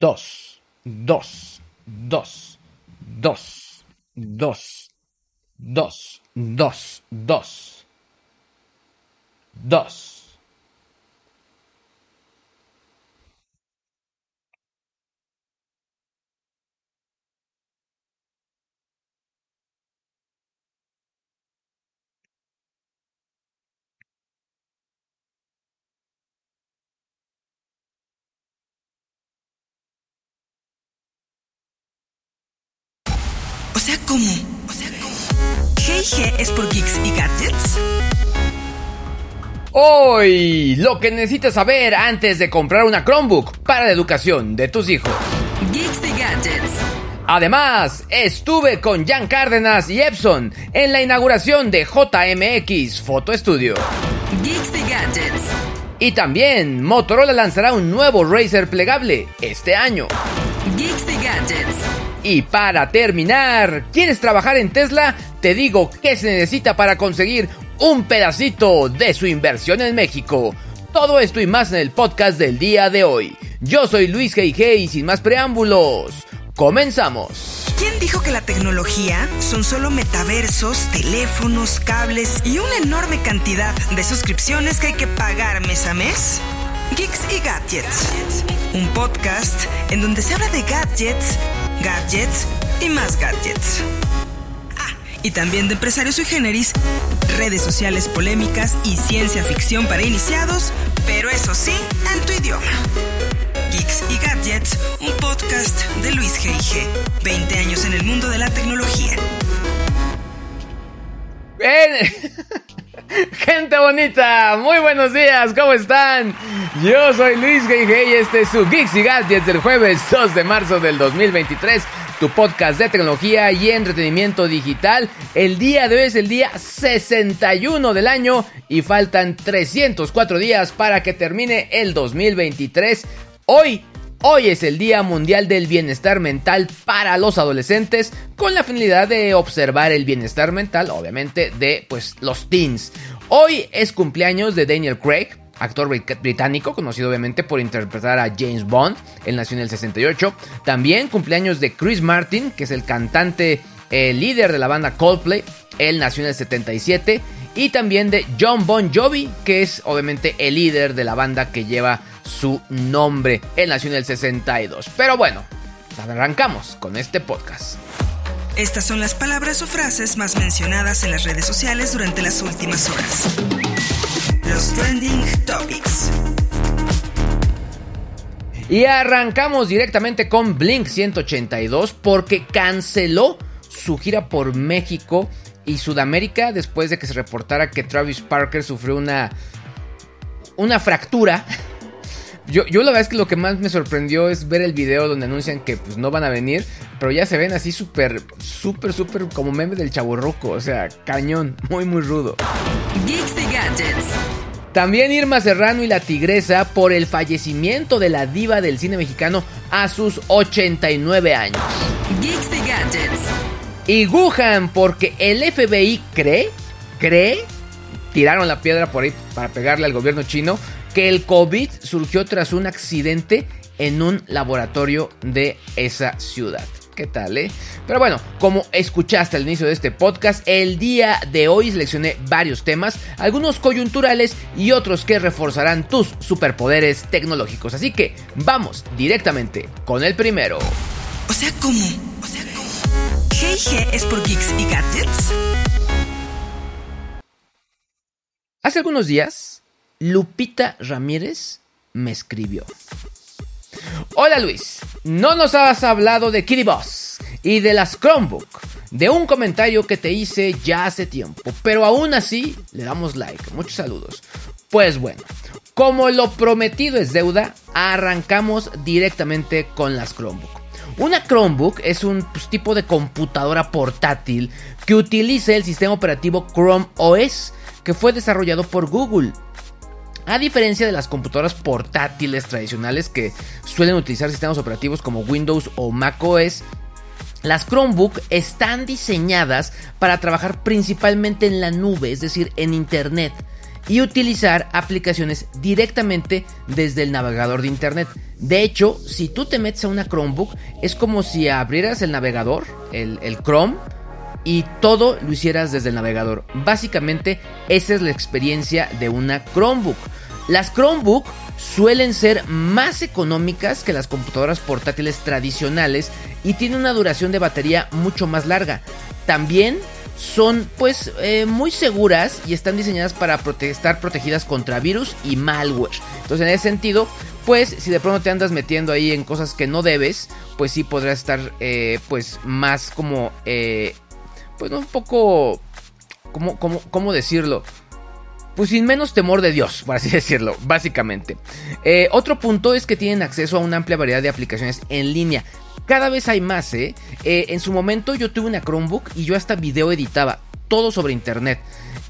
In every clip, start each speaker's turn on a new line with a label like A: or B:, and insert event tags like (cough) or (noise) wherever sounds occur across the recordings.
A: Dos. Dos. Dos. Dos. Dos. Dos. Dos. Dos. Dos.
B: O sea, ¿cómo? O sea, ¿cómo? G&G es por Geeks y Gadgets.
A: Hoy, lo que necesitas saber antes de comprar una Chromebook para la educación de tus hijos.
B: Geeks y Gadgets.
A: Además, estuve con Jan Cárdenas y Epson en la inauguración de JMX Photo Studio.
B: Geeks y Gadgets.
A: Y también, Motorola lanzará un nuevo Razer plegable este año.
B: Geeks y Gadgets.
A: Y para terminar, ¿quieres trabajar en Tesla? Te digo qué se necesita para conseguir un pedacito de su inversión en México. Todo esto y más en el podcast del día de hoy. Yo soy Luis G.I.G. y sin más preámbulos, comenzamos.
B: ¿Quién dijo que la tecnología son solo metaversos, teléfonos, cables y una enorme cantidad de suscripciones que hay que pagar mes a mes? Geeks y Gadgets. Un podcast en donde se habla de gadgets, gadgets y más gadgets. Ah, y también de empresarios sui generis, redes sociales polémicas y ciencia ficción para iniciados, pero eso sí, en tu idioma. Geeks y Gadgets, un podcast de Luis G.I.G. 20 años en el mundo de la tecnología. (laughs) (laughs)
A: Gente bonita, muy buenos días, ¿cómo están? Yo soy Luis G.I.G. y este es su Geeks y Gadgets del jueves 2 de marzo del 2023 tu podcast de tecnología y entretenimiento digital. El día de hoy es el día 61 del año y faltan 304 días para que termine el 2023. Hoy Hoy es el Día Mundial del Bienestar Mental para los adolescentes con la finalidad de observar el bienestar mental, obviamente, de pues los teens. Hoy es cumpleaños de Daniel Craig, actor británico, conocido obviamente por interpretar a James Bond. Él nació en el 68. También cumpleaños de Chris Martin, que es el cantante el líder de la banda Coldplay. Él nació en el 77. Y también de John Bon Jovi, que es obviamente el líder de la banda que lleva su nombre. Él nació en el 62. Pero bueno, arrancamos con este podcast.
B: Estas son las palabras o frases más mencionadas en las redes sociales durante las últimas horas. Los trending topics.
A: Y arrancamos directamente con Blink 182 porque canceló su gira por México y Sudamérica después de que se reportara que Travis Parker sufrió una una fractura yo, yo, la verdad es que lo que más me sorprendió es ver el video donde anuncian que pues no van a venir, pero ya se ven así súper, súper, súper como meme del chaburroco, o sea, cañón, (laughs) muy, muy rudo.
B: Geeks y Gadgets.
A: También Irma Serrano y la Tigresa por el fallecimiento de la diva del cine mexicano a sus 89 años.
B: Geeks y Gadgets.
A: Y Wuhan porque el FBI cree, cree, tiraron la piedra por ahí para pegarle al gobierno chino que el COVID surgió tras un accidente en un laboratorio de esa ciudad. ¿Qué tal, eh? Pero bueno, como escuchaste al inicio de este podcast, el día de hoy seleccioné varios temas, algunos coyunturales y otros que reforzarán tus superpoderes tecnológicos. Así que vamos directamente con el primero.
B: O sea, ¿cómo? O sea, ¿cómo? G&G es por Geeks y Gadgets.
A: Hace algunos días Lupita Ramírez me escribió. Hola Luis, no nos has hablado de Kitty Boss y de las Chromebook, de un comentario que te hice ya hace tiempo, pero aún así le damos like. Muchos saludos. Pues bueno, como lo prometido es deuda, arrancamos directamente con las Chromebook. Una Chromebook es un pues, tipo de computadora portátil que utiliza el sistema operativo Chrome OS, que fue desarrollado por Google. A diferencia de las computadoras portátiles tradicionales que suelen utilizar sistemas operativos como Windows o macOS, las Chromebook están diseñadas para trabajar principalmente en la nube, es decir, en Internet, y utilizar aplicaciones directamente desde el navegador de Internet. De hecho, si tú te metes a una Chromebook, es como si abrieras el navegador, el, el Chrome, y todo lo hicieras desde el navegador. Básicamente, esa es la experiencia de una Chromebook. Las Chromebook suelen ser más económicas que las computadoras portátiles tradicionales y tienen una duración de batería mucho más larga. También son pues eh, muy seguras y están diseñadas para estar protegidas contra virus y malware. Entonces en ese sentido, pues si de pronto te andas metiendo ahí en cosas que no debes, pues sí podrás estar eh, pues más como, eh, pues un poco, ¿cómo, cómo decirlo? Pues sin menos temor de Dios, por así (laughs) decirlo, básicamente. Eh, otro punto es que tienen acceso a una amplia variedad de aplicaciones en línea. Cada vez hay más, ¿eh? ¿eh? En su momento yo tuve una Chromebook y yo hasta video editaba, todo sobre internet.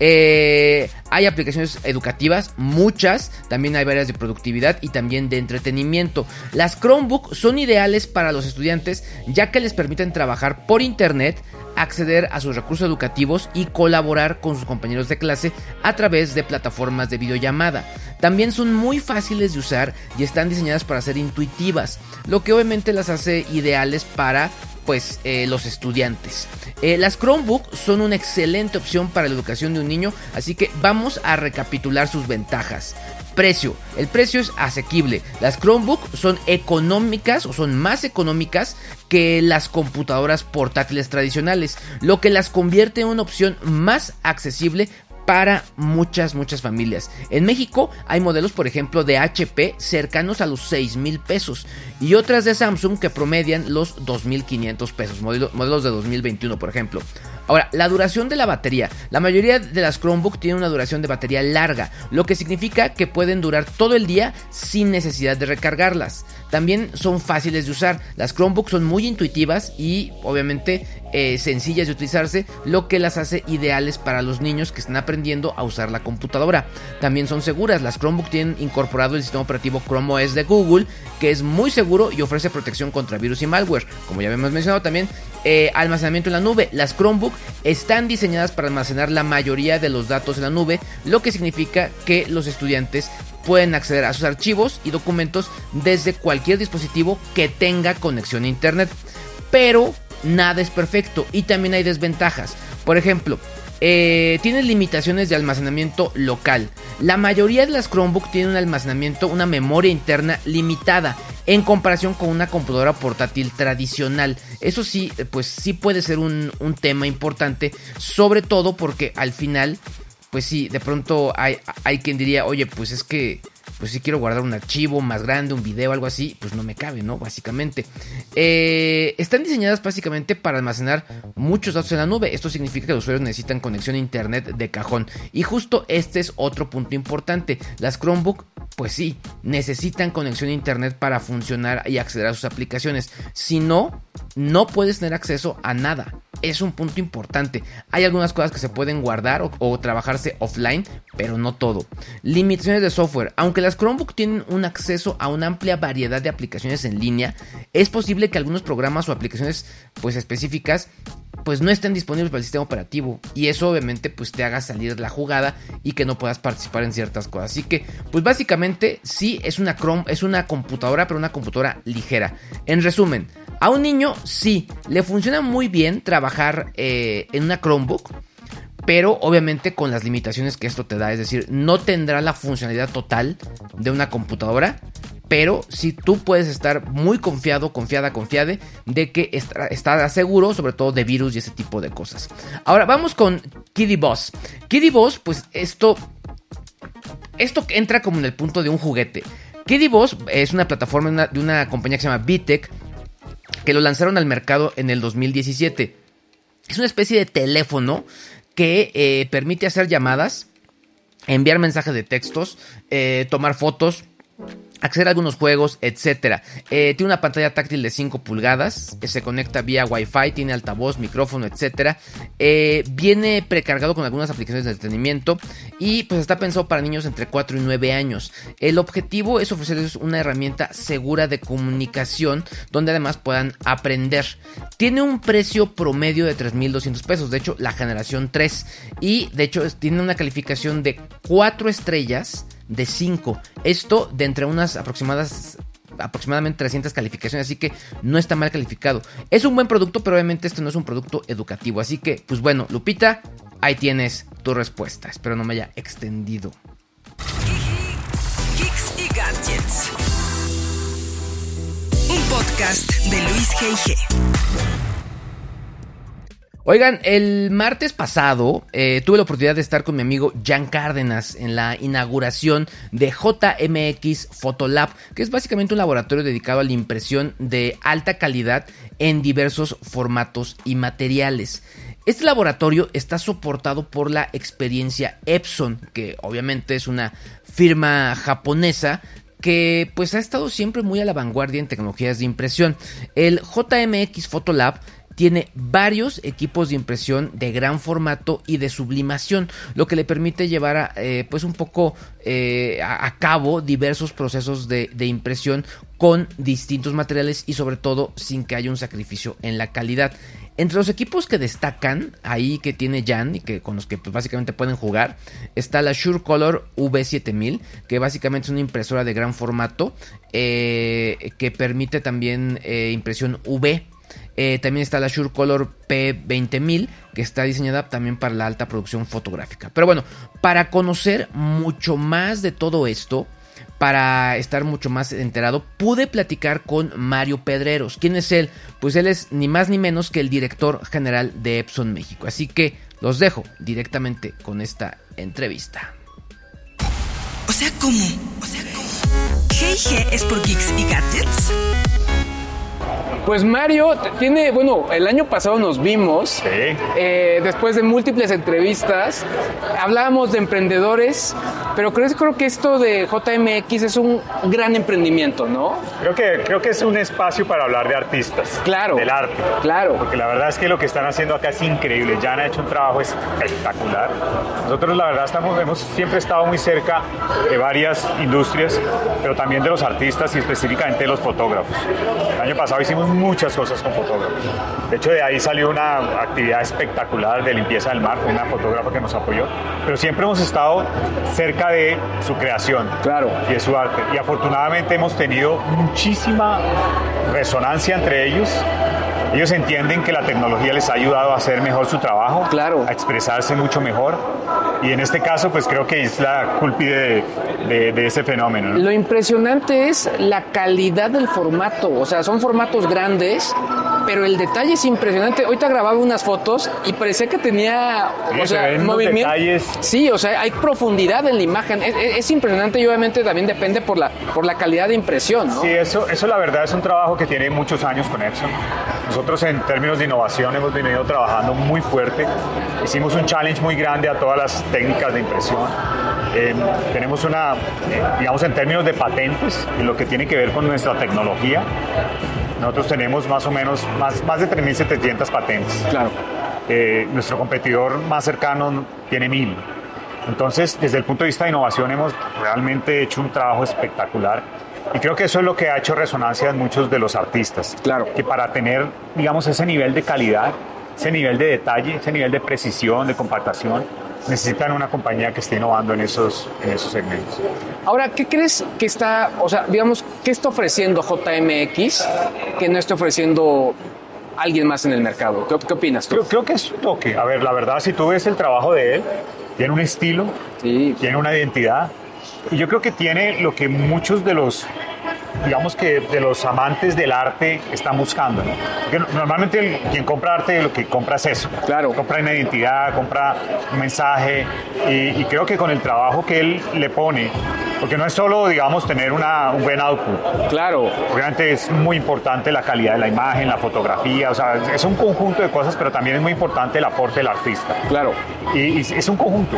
A: Eh, hay aplicaciones educativas, muchas, también hay varias de productividad y también de entretenimiento. Las Chromebook son ideales para los estudiantes ya que les permiten trabajar por internet, acceder a sus recursos educativos y colaborar con sus compañeros de clase a través de plataformas de videollamada. También son muy fáciles de usar y están diseñadas para ser intuitivas, lo que obviamente las hace ideales para pues eh, los estudiantes. Eh, las Chromebook son una excelente opción para la educación de un niño, así que vamos a recapitular sus ventajas. Precio. El precio es asequible. Las Chromebook son económicas o son más económicas que las computadoras portátiles tradicionales, lo que las convierte en una opción más accesible para muchas, muchas familias. En México hay modelos, por ejemplo, de HP cercanos a los 6 mil pesos y otras de Samsung que promedian los 2.500 pesos, modelos de 2021, por ejemplo. Ahora, la duración de la batería. La mayoría de las Chromebook tienen una duración de batería larga, lo que significa que pueden durar todo el día sin necesidad de recargarlas. También son fáciles de usar. Las Chromebook son muy intuitivas y obviamente eh, sencillas de utilizarse, lo que las hace ideales para los niños que están aprendiendo a usar la computadora. También son seguras. Las Chromebook tienen incorporado el sistema operativo Chrome OS de Google, que es muy seguro y ofrece protección contra virus y malware. Como ya habíamos mencionado también, eh, almacenamiento en la nube. Las Chromebook están diseñadas para almacenar la mayoría de los datos en la nube, lo que significa que los estudiantes pueden acceder a sus archivos y documentos desde cualquier dispositivo que tenga conexión a internet. Pero nada es perfecto y también hay desventajas. Por ejemplo, eh, tiene limitaciones de almacenamiento local. La mayoría de las Chromebook tienen un almacenamiento, una memoria interna limitada en comparación con una computadora portátil tradicional. Eso sí, pues sí puede ser un tema importante, sobre todo porque al final, pues sí, de pronto hay, hay quien diría, oye, pues es que pues si quiero guardar un archivo más grande, un video, algo así, pues no me cabe, ¿no? Básicamente. Eh, están diseñadas básicamente para almacenar muchos datos en la nube. Esto significa que los usuarios necesitan conexión a internet de cajón. Y justo este es otro punto importante. Las Chromebook, pues sí, necesitan conexión a internet para funcionar y acceder a sus aplicaciones. Si no, no puedes tener acceso a nada. Es un punto importante. Hay algunas cosas que se pueden guardar o, o trabajarse offline, pero no todo. Limitaciones de software. Aunque las Chromebook tienen un acceso a una amplia variedad de aplicaciones en línea, es posible que algunos programas o aplicaciones pues específicas pues no estén disponibles para el sistema operativo y eso obviamente pues te haga salir la jugada y que no puedas participar en ciertas cosas. Así que pues básicamente sí es una Chrome, es una computadora, pero una computadora ligera. En resumen, a un niño sí le funciona muy bien trabajar eh, en una Chromebook pero obviamente con las limitaciones que esto te da, es decir, no tendrá la funcionalidad total de una computadora, pero si tú puedes estar muy confiado, confiada, confiade de que estará seguro, sobre todo de virus y ese tipo de cosas. Ahora vamos con Kiddy Boss. Kiddy Boss, pues esto, esto entra como en el punto de un juguete. Kiddy Boss es una plataforma de una compañía que se llama Bitec, que lo lanzaron al mercado en el 2017. Es una especie de teléfono que eh, permite hacer llamadas enviar mensajes de textos, eh, tomar fotos, acceder a algunos juegos, etcétera. Eh, tiene una pantalla táctil de 5 pulgadas, que se conecta vía Wi-Fi, tiene altavoz, micrófono, etcétera. Eh, viene precargado con algunas aplicaciones de entretenimiento y pues está pensado para niños entre 4 y 9 años. El objetivo es ofrecerles una herramienta segura de comunicación donde además puedan aprender. Tiene un precio promedio de 3.200 pesos, de hecho la generación 3 y de hecho tiene una calificación de 4 estrellas de 5. Esto de entre unas aproximadas aproximadamente 300 calificaciones, así que no está mal calificado. Es un buen producto, pero obviamente este no es un producto educativo, así que pues bueno, Lupita, ahí tienes tu respuesta. Espero no me haya extendido.
B: y Gadgets. Un podcast de Luis G.I.G.
A: Oigan, el martes pasado eh, tuve la oportunidad de estar con mi amigo Jan Cárdenas en la inauguración de JMX Photolab, que es básicamente un laboratorio dedicado a la impresión de alta calidad en diversos formatos y materiales. Este laboratorio está soportado por la experiencia Epson, que obviamente es una firma japonesa que pues ha estado siempre muy a la vanguardia en tecnologías de impresión. El JMX Photolab tiene varios equipos de impresión de gran formato y de sublimación, lo que le permite llevar a, eh, pues un poco eh, a, cabo diversos procesos de, impresión con distintos materiales y sobre todo sin que haya un sacrificio en la calidad. Entre los equipos que destacan ahí que tiene Jan y que con los que pues, básicamente pueden jugar está la Sure Color V7000 que básicamente es una impresora de gran formato eh, que permite también impresión UV eh, también está la Shure Color P20000 que está diseñada también para la alta producción fotográfica. Pero bueno, para conocer mucho más de todo esto, para estar mucho más enterado, pude platicar con Mario Pedreros. ¿Quién es él? Pues él es ni más ni menos que el director general de Epson México. Así que los dejo directamente con esta entrevista.
B: O sea, ¿cómo? O sea, ¿cómo? Es por Geeks y Gadgets.
A: Pues Mario tiene, bueno, el año pasado nos vimos, eh, después de múltiples entrevistas, hablábamos de emprendedores, pero creo, creo que esto de JMX es un gran emprendimiento, ¿no?
C: Creo que, creo que es un espacio para hablar de artistas.
A: Claro.
C: Del arte.
A: Claro.
C: Porque la verdad es que lo que están haciendo acá es increíble. Ya han hecho un trabajo espectacular. Nosotros la verdad estamos, hemos siempre estado muy cerca de varias industrias, pero también de los artistas y específicamente de los fotógrafos. El año pasado hicimos muchas cosas con fotógrafos. De hecho, de ahí salió una actividad espectacular de limpieza del mar una fotógrafa que nos apoyó. Pero siempre hemos estado cerca de su creación
A: claro.
C: y de su arte. Y afortunadamente hemos tenido muchísima resonancia entre ellos ellos entienden que la tecnología les ha ayudado a hacer mejor su trabajo,
A: claro.
C: a expresarse mucho mejor. Y en este caso, pues creo que es la cúlpide de, de, ese fenómeno.
A: Lo impresionante es la calidad del formato. O sea, son formatos grandes, pero el detalle es impresionante. Ahorita grababa unas fotos y parecía que tenía
C: o sea, movimiento. Detalles.
A: Sí, o sea, hay profundidad en la imagen. Es, impresionante y obviamente también depende por la, por la calidad de impresión. ¿no?
C: Sí, eso, eso la verdad es un trabajo que tiene muchos años con Epson. Nosotros en términos de innovación hemos venido trabajando muy fuerte. Hicimos un challenge muy grande a todas las técnicas de impresión. Eh, tenemos una, eh, digamos en términos de patentes, en lo que tiene que ver con nuestra tecnología, nosotros tenemos más o menos más, más de 3.700 patentes.
A: Claro.
C: Eh, nuestro competidor más cercano tiene 1.000. Entonces, desde el punto de vista de innovación, hemos realmente hecho un trabajo espectacular y creo que eso es lo que ha hecho resonancia en muchos de los artistas.
A: Claro.
C: Que para tener, digamos, ese nivel de calidad, ese nivel de detalle, ese nivel de precisión, de compactación, necesitan una compañía que esté innovando en esos, en esos segmentos.
A: Ahora, ¿qué crees que está, o sea, digamos, qué está ofreciendo JMX que no está ofreciendo alguien más en el mercado? ¿Qué, qué opinas tú?
C: Creo, creo, que es un toque. A ver, la verdad, si tú ves el trabajo de él, tiene un estilo,
A: sí.
C: tiene una identidad, y yo creo que tiene lo que muchos de los digamos que de los amantes del arte están buscando. ¿no? normalmente quien compra arte lo que compra es eso.
A: Claro.
C: Compra una identidad, compra un mensaje y, creo que con el trabajo que él le pone, porque no es solo, digamos, tener una, un buen output.
A: Claro.
C: Obviamente es muy importante la calidad de la imagen, la fotografía, o sea, es un conjunto de cosas, pero también es muy importante el aporte del artista.
A: Claro.
C: Y, y es un conjunto.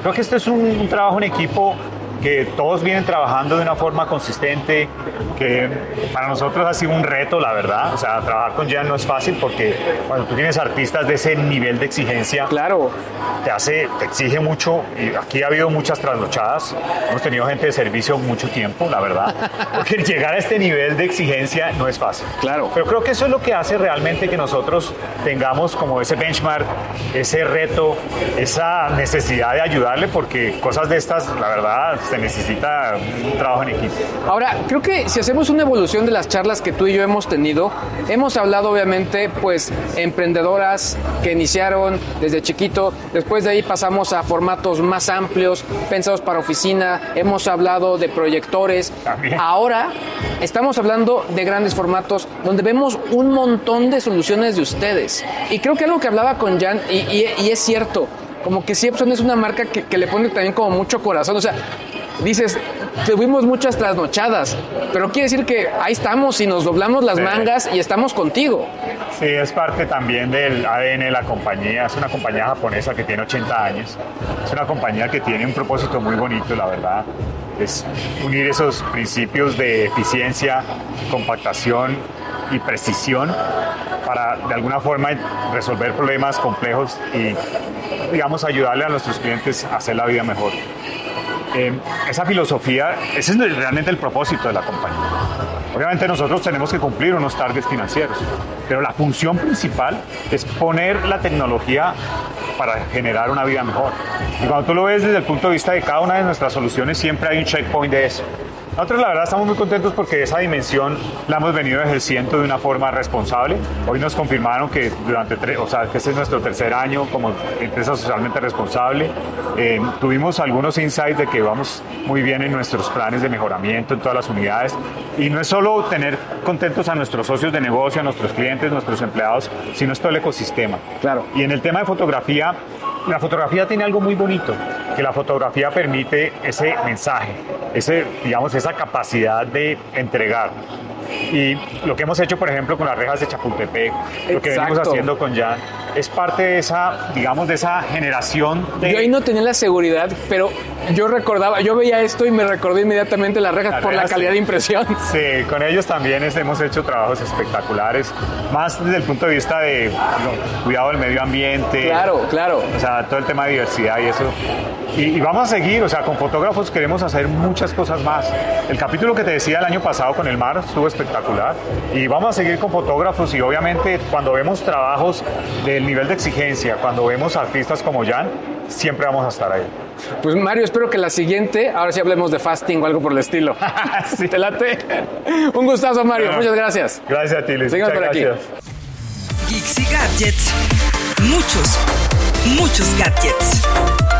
C: creo que este es un, un trabajo en equipo que todos vienen trabajando de una forma consistente, que para nosotros ha sido un reto, la verdad. O sea, trabajar con Jan no es fácil porque cuando tú tienes artistas de ese nivel de exigencia,
A: claro.
C: te hace, te exige mucho. Y aquí ha habido muchas trasnochadas. Hemos tenido gente de servicio mucho tiempo, la verdad. (laughs) Porque llegar a este nivel de exigencia no es fácil.
A: Claro.
C: Pero creo que eso es lo que hace realmente que nosotros tengamos como ese benchmark, ese reto, esa necesidad de ayudarle, porque cosas de estas, la verdad, se necesita un trabajo en equipo.
A: Ahora, creo que si hacemos una evolución de las charlas que tú y yo hemos tenido, hemos hablado obviamente pues emprendedoras que iniciaron desde chiquito, después de ahí pasamos a formatos más amplios, pensados para oficina, hemos hablado de proyectores,
C: También.
A: ahora estamos hablando de grandes formatos donde vemos un montón de soluciones de ustedes. Y creo que algo que hablaba con Jan, y, y- y es cierto, como que Siepson es una marca que, que le pone también como mucho corazón, o sea, dices, tuvimos muchas trasnochadas, pero quiere decir que ahí estamos y nos doblamos las
C: Sí.
A: mangas y estamos contigo.
C: Sí, es parte también del ADN de la compañía. Es una compañía japonesa que tiene 80 años. Es una compañía que tiene un propósito muy bonito, la verdad. Es unir esos principios de eficiencia, compactación y precisión para de alguna forma resolver problemas complejos y, digamos, ayudarle a nuestros clientes a hacer la vida mejor. Eh, esa filosofía, ese es realmente el propósito de la compañía. Obviamente nosotros tenemos que cumplir unos targets financieros, pero la función principal es poner la tecnología para generar una vida mejor. Y cuando tú lo ves desde el punto de vista de cada una de nuestras soluciones, siempre hay un checkpoint de eso. Nosotros la verdad estamos muy contentos porque esa dimensión la hemos venido ejerciendo de una forma responsable. Hoy nos confirmaron que durante tres, o sea, que este es nuestro tercer año como empresa socialmente responsable. Eh, tuvimos algunos insights de que vamos muy bien en nuestros planes de mejoramiento en todas las unidades. Y no es solo tener contentos a nuestros socios de negocio, a nuestros clientes, nuestros empleados, sino es todo el ecosistema.
A: Claro.
C: Y en el tema de fotografía, la fotografía tiene algo muy bonito, que la fotografía permite ese mensaje, ese, digamos, esa capacidad de entregar. Y lo que hemos hecho, por ejemplo, con las rejas de Chapultepec, lo que venimos
A: Exacto.
C: haciendo con Jan, es parte de esa, digamos, de esa generación de...
A: Yo ahí no tenía la seguridad, pero yo recordaba, yo veía esto y me recordé inmediatamente las rejas
C: Las
A: por la
C: rejas,
A: calidad
C: sí.
A: de impresión.
C: Sí, con ellos también es- hemos hecho trabajos espectaculares, más desde el punto de vista de cuidado del medio ambiente.
A: Claro, claro.
C: O sea, todo el tema de diversidad y eso. Y, y vamos a seguir, o sea, con fotógrafos queremos hacer muchas cosas más. El capítulo que te decía el año pasado con el mar estuvo espectacular. Y vamos a seguir con fotógrafos y obviamente cuando vemos trabajos del nivel de exigencia, cuando vemos artistas como Jan, siempre vamos a estar ahí.
A: Pues Mario, espero que la siguiente, ahora sí hablemos de fasting o algo por el estilo. (laughs)
C: Sí.
A: ¿Te late? Un gustazo, Mario.
C: Bueno.
A: Muchas gracias.
C: Gracias a ti, Luis. Muchas
A: por aquí.
B: Geeks y gadgets. Muchos, muchos gadgets.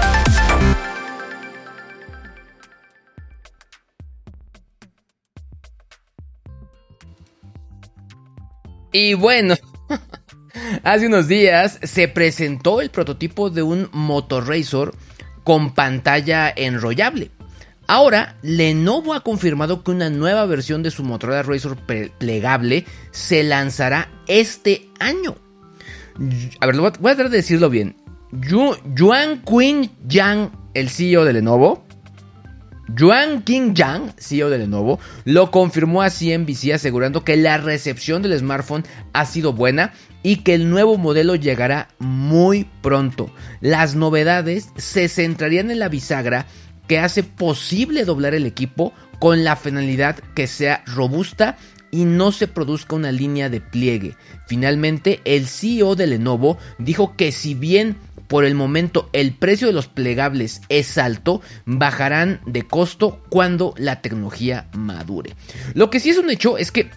A: Y bueno, (laughs) hace unos días se presentó el prototipo de un Motorrazor con pantalla enrollable. Ahora, Lenovo ha confirmado que una nueva versión de su Motorola Razr plegable se lanzará este año. A ver, voy a- tratar de decirlo bien. Yu- Yuan Yang, el CEO de Lenovo, Yuan King Yang, CEO de Lenovo, lo confirmó a CNBC asegurando que la recepción del smartphone ha sido buena y que el nuevo modelo llegará muy pronto. Las novedades se centrarían en la bisagra que hace posible doblar el equipo con la finalidad que sea robusta y no se produzca una línea de pliegue. Finalmente, el CEO de Lenovo dijo que si bien por el momento el precio de los plegables es alto, bajarán de costo cuando la tecnología madure. Lo que sí es un hecho es que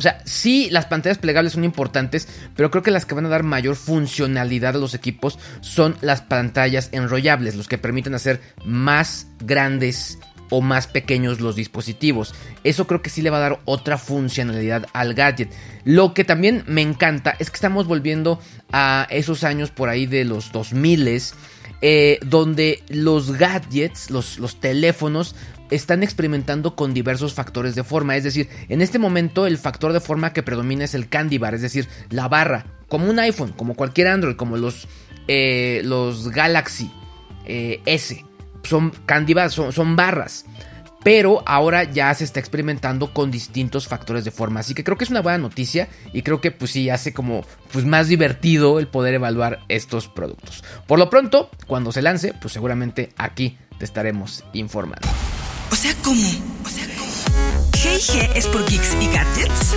A: o sea, sí, las pantallas plegables son importantes, pero creo que las que van a dar mayor funcionalidad a los equipos son las pantallas enrollables, los que permiten hacer más grandes o más pequeños los dispositivos. Eso creo que sí le va a dar otra funcionalidad al gadget. Lo que también me encanta es que estamos volviendo a esos años por ahí de los 2000 eh, donde los gadgets, los, teléfonos, están experimentando con diversos factores de forma. Es decir, en este momento el factor de forma que predomina es el candy bar, es decir, la barra, como un iPhone, como cualquier Android, como los, eh, los Galaxy. eh, S. Son candidatos, son, son barras pero ahora ya se está experimentando con distintos factores de forma. Así que creo que es una buena noticia y creo que pues sí hace como pues más divertido el poder evaluar estos productos. Por lo pronto, cuando se lance, pues seguramente aquí te estaremos informando.
B: O sea, ¿cómo? O sea, ¿cómo? G&G es por Geeks y Gadgets.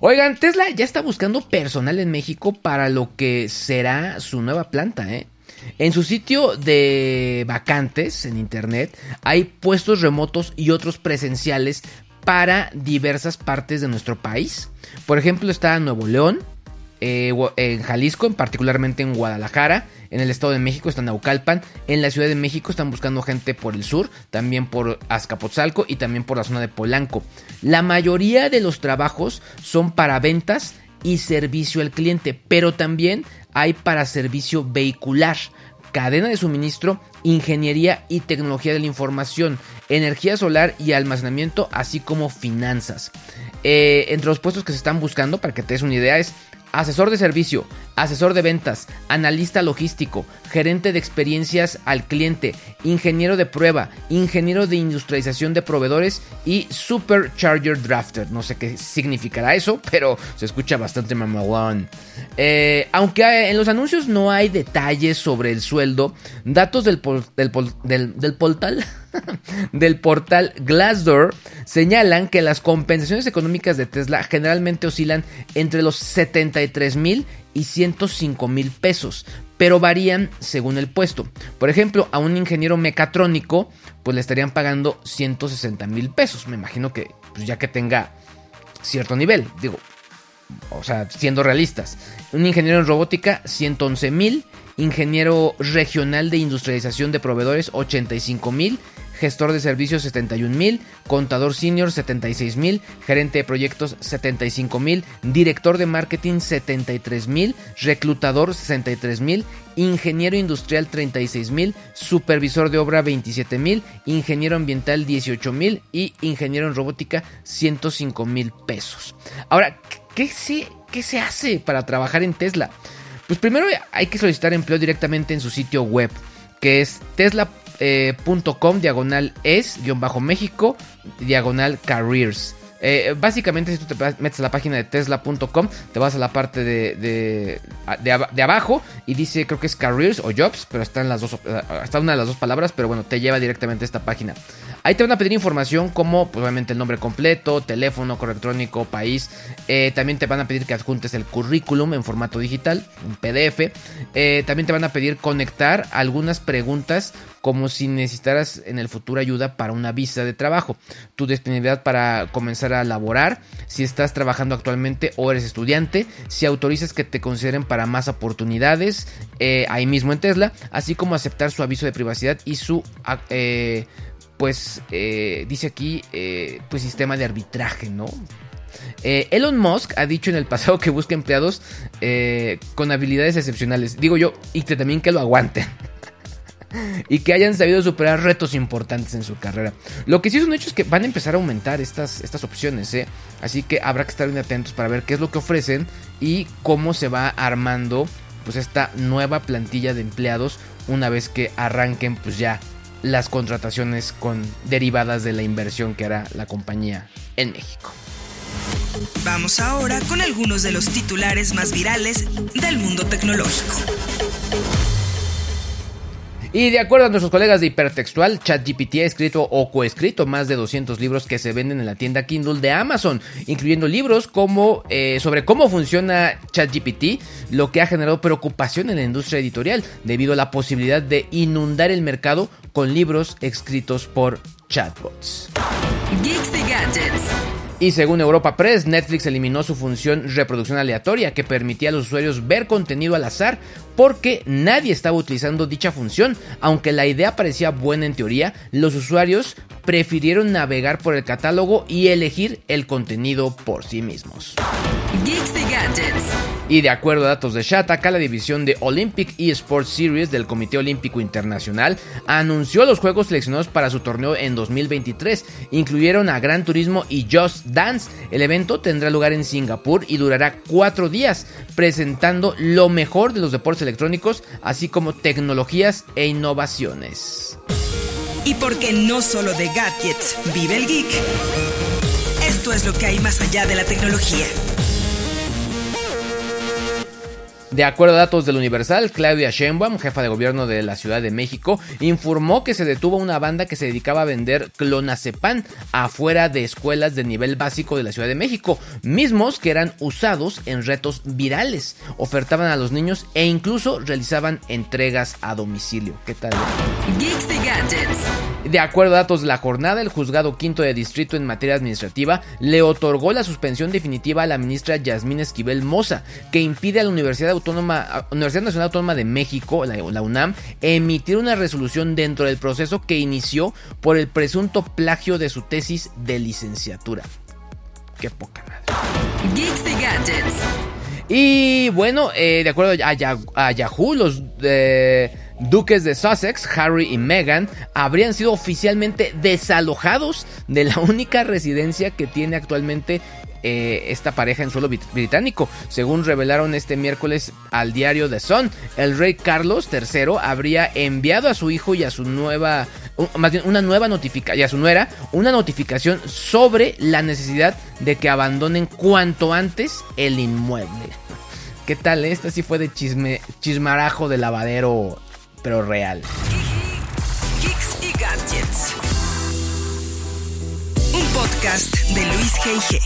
A: Oigan, Tesla ya está buscando personal en México para lo que será su nueva planta, ¿eh? En su sitio de vacantes en internet hay puestos remotos y otros presenciales para diversas partes de nuestro país. Por ejemplo, está Nuevo León, eh, en Jalisco, particularmente en Guadalajara, en el Estado de México está Naucalpan, en la Ciudad de México están buscando gente por el sur, también por Azcapotzalco y también por la zona de Polanco. La mayoría de los trabajos son para ventas y servicio al cliente, pero también hay para servicio vehicular, cadena de suministro, ingeniería y tecnología de la información, energía solar y almacenamiento, así como finanzas. Eh, entre los puestos que se están buscando, para que te des una idea, es asesor de servicio, asesor de ventas, analista logístico, gerente de experiencias al cliente, ingeniero de prueba, ingeniero de industrialización de proveedores y supercharger drafter. No sé qué significará eso, pero se escucha bastante mamalón. Eh, aunque en los anuncios no hay detalles sobre el sueldo, datos del, del, del, del portal (laughs) (laughs) del portal Glassdoor señalan que las compensaciones económicas de Tesla generalmente oscilan entre los 73 mil y 105 mil pesos, pero varían según el puesto. Por ejemplo, a un ingeniero mecatrónico, pues le estarían pagando 160 mil pesos. Me imagino que, pues ya que tenga cierto nivel, digo, o sea, siendo realistas. Un ingeniero en robótica, 111 mil. Ingeniero regional de industrialización de proveedores, 85 mil. Gestor de servicios 71 mil, contador senior 76 mil, gerente de proyectos 75 mil, director de marketing 73 mil, reclutador 63 mil, ingeniero industrial 36 mil, supervisor de obra 27 mil, ingeniero ambiental 18 mil. Y ingeniero en robótica 105 mil pesos. Ahora, ¿qué se, ¿qué se hace para trabajar en Tesla? Pues primero hay que solicitar empleo directamente en su sitio web, que es tesla.com diagonal es guion bajo México diagonal careers. Eh, básicamente, si tú te metes a la página de tesla.com, te vas a la parte de, de, abajo y dice, creo que es careers o jobs, pero están las dos, eh, está una de las dos palabras, pero bueno, te lleva directamente a esta página. Ahí te van a pedir información como, pues, obviamente, el nombre completo, teléfono, correo electrónico, país. Eh, también te van a pedir que adjuntes el currículum en formato digital, en PDF. también te van a pedir conectar algunas preguntas como si necesitaras en el futuro ayuda para una visa de trabajo, tu disponibilidad para comenzar a laborar, si estás trabajando actualmente o eres estudiante, si autorizas que te consideren para más oportunidades eh, ahí mismo en Tesla, así como aceptar su aviso de privacidad y su... Eh, pues eh, dice aquí, pues sistema de arbitraje, ¿no? Elon Musk ha dicho en el pasado que busca empleados con habilidades excepcionales. Digo yo, y que también que lo aguanten (laughs) y que hayan sabido superar retos importantes en su carrera. Lo que sí es un hecho es que van a empezar a aumentar estas, estas opciones, ¿eh? así que habrá que estar bien atentos para ver qué es lo que ofrecen y cómo se va armando pues esta nueva plantilla de empleados una vez que arranquen pues ya las contrataciones con derivadas de la inversión que hará la compañía en México.
B: Vamos ahora con algunos de los titulares más virales del mundo tecnológico.
A: Y de acuerdo a nuestros colegas de Hipertextual, ChatGPT ha escrito o coescrito más de 200 libros que se venden en la tienda Kindle de Amazon, incluyendo libros como eh, sobre cómo funciona ChatGPT, lo que ha generado preocupación en la industria editorial debido a la posibilidad de inundar el mercado con libros escritos por chatbots.
B: Geeks Gadgets.
A: Y según Europa Press, Netflix eliminó su función reproducción aleatoria que permitía a los usuarios ver contenido al azar porque nadie estaba utilizando dicha función. Aunque la idea parecía buena en teoría, los usuarios prefirieron navegar por el catálogo y elegir el contenido por sí mismos. Y de acuerdo a datos de Shataka, la división de Olympic eSports Series del Comité Olímpico Internacional anunció los juegos seleccionados para su torneo en 2023. Incluyeron a Gran Turismo y Just Dance. El evento tendrá lugar en Singapur y durará cuatro días, presentando lo mejor de los deportes electrónicos, así como tecnologías e innovaciones.
B: Y porque no solo de gadgets vive el geek, esto es lo que hay más allá de la tecnología.
A: De acuerdo a datos del Universal, Claudia Sheinbaum, jefa de gobierno de la Ciudad de México, informó que se detuvo una banda que se dedicaba a vender clonazepam afuera de escuelas de nivel básico de la Ciudad de México, mismos que eran usados en retos virales, ofertaban a los niños e incluso realizaban entregas a domicilio. ¿Qué tal?
B: Geeks y Gadgets.
A: De acuerdo a datos de la jornada, el juzgado quinto de distrito en materia administrativa le otorgó la suspensión definitiva a la ministra Yasmín Esquivel Moza, que impide a la Universidad Autónoma, Universidad Nacional Autónoma de México, la, la UNAM, emitir una resolución dentro del proceso que inició por el presunto plagio de su tesis de licenciatura. Qué poca madre.
B: Geeks y Gadgets.
A: Y bueno, eh, de acuerdo a, Ya- a Yahoo, los eh, duques de Sussex, Harry y Meghan, habrían sido oficialmente desalojados de la única residencia que tiene actualmente eh, esta pareja en suelo brit- británico. Según revelaron este miércoles al diario The Sun, el rey Carlos III habría enviado a su hijo y a su nueva, una nueva notificación, y a su nuera, una notificación sobre la necesidad de que abandonen cuanto antes el inmueble. (laughs) ¿Qué tal? eh? Esta sí fue de chismarajo de lavadero, pero real.
B: Podcast de Luis G.I.G.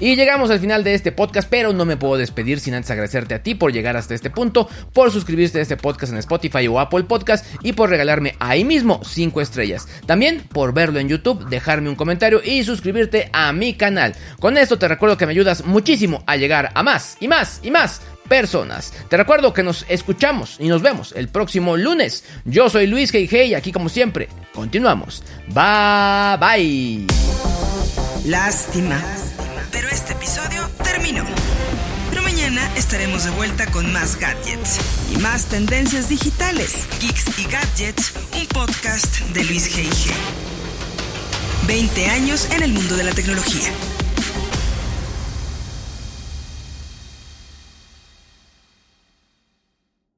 A: Y llegamos al final de este podcast, pero no me puedo despedir sin antes agradecerte a ti por llegar hasta este punto, por suscribirte a este podcast en Spotify o Apple Podcast y por regalarme ahí mismo 5 estrellas. También por verlo en YouTube, dejarme un comentario y suscribirte a mi canal. Con esto te recuerdo que me ayudas muchísimo a llegar a más y más y más personas. Te recuerdo que nos escuchamos y nos vemos el próximo lunes. Yo soy Luis G.I.G. y aquí como siempre, continuamos. Bye bye.
B: Lástima. Pero este episodio terminó. Pero mañana estaremos de vuelta con más gadgets y más tendencias digitales. Geeks y Gadgets, un podcast de Luis G.I.G. 20 años en el mundo de la tecnología.